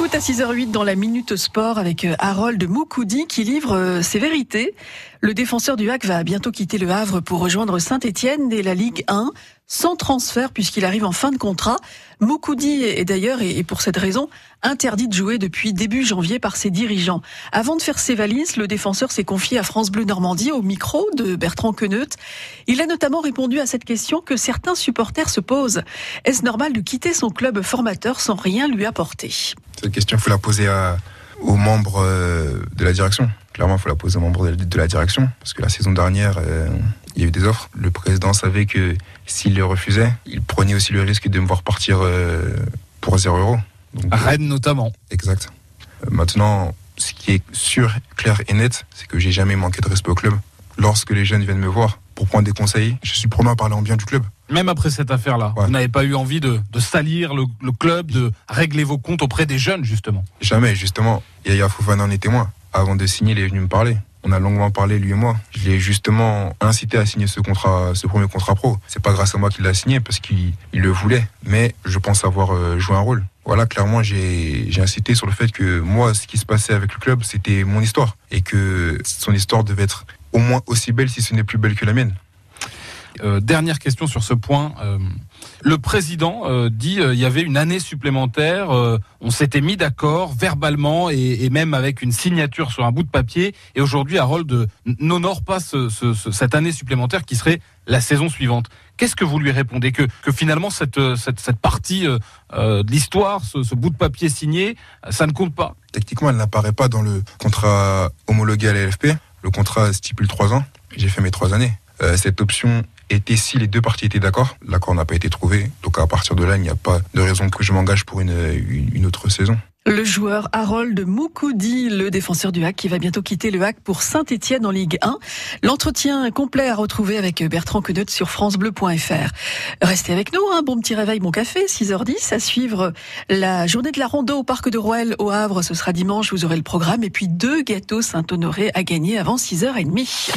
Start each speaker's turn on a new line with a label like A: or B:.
A: foot à 6h08 dans la Minute Sport avec euh, Harold Moukoudi qui livre euh, ses vérités. Le défenseur du HAC va bientôt quitter le Havre pour rejoindre Saint-Etienne et la Ligue 1 sans transfert puisqu'il arrive en fin de contrat. Moukoudi est d'ailleurs, et pour cette raison, interdit de jouer depuis début janvier par ses dirigeants. Avant de faire ses valises, le défenseur s'est confié à France Bleu Normandie au micro de Bertrand Queneut. Il a notamment répondu à cette question que certains supporters se posent. Est-ce normal de quitter son club formateur sans rien lui apporter?
B: Cette question, il faut la poser aux membres euh, de la direction. Clairement, il faut la poser aux membres de la direction. Parce que la saison dernière, euh, il y a eu des offres. Le président savait que s'il les refusait, il prenait aussi le risque de me voir partir euh, pour 0 euros.
C: à Rennes notamment.
B: Exact. Maintenant, ce qui est sûr, clair et net, c'est que j'ai jamais manqué de respect au club. Lorsque les jeunes viennent me voir pour prendre des conseils, je suis prenant à parler en bien du club.
C: Même après cette affaire-là, vous n'avez pas eu envie de, salir le, club, de régler vos comptes auprès des jeunes, justement?
B: Jamais, justement. Yaya Fofana en est témoin. Avant de signer, il est venu me parler. On a longuement parlé, lui et moi. Je l'ai justement incité à signer ce contrat, ce premier contrat pro. C'est pas grâce à moi qu'il l'a signé parce qu'il le voulait, mais je pense avoir euh, joué un rôle. Voilà, clairement, j'ai incité sur le fait que moi, ce qui se passait avec le club, c'était mon histoire et que son histoire devait être au moins aussi belle, si ce n'est plus belle que la mienne.
C: Euh, dernière question sur ce point. Euh, le président euh, dit il y avait une année supplémentaire. on s'était mis d'accord verbalement et, même avec une signature sur un bout de papier. Et aujourd'hui, Harold n'honore pas cette année supplémentaire qui serait la saison suivante. Qu'est-ce que vous lui répondez que, finalement cette, cette, partie de l'histoire, ce, ce, bout de papier signé, ça ne compte pas?
B: Techniquement, elle n'apparaît pas dans le contrat homologué à l'AFP. Le contrat stipule trois ans. J'ai fait mes trois années. cette option était si les deux parties étaient d'accord. L'accord n'a pas été trouvé. Donc à partir de là, il n'y a pas de raison que je m'engage pour une, une autre saison.
A: Le joueur Harold Moukoudi, le défenseur du HAC, qui va bientôt quitter le HAC pour Saint-Etienne en Ligue 1. L'entretien complet à retrouver avec Bertrand Queneut sur francebleu.fr. Restez avec nous, un hein. bon petit réveil, bon café, 6h10, à suivre la journée de la rando au Parc de Roel au Havre. Ce sera dimanche, vous aurez le programme. Et puis deux gâteaux Saint-Honoré à gagner avant 6h30.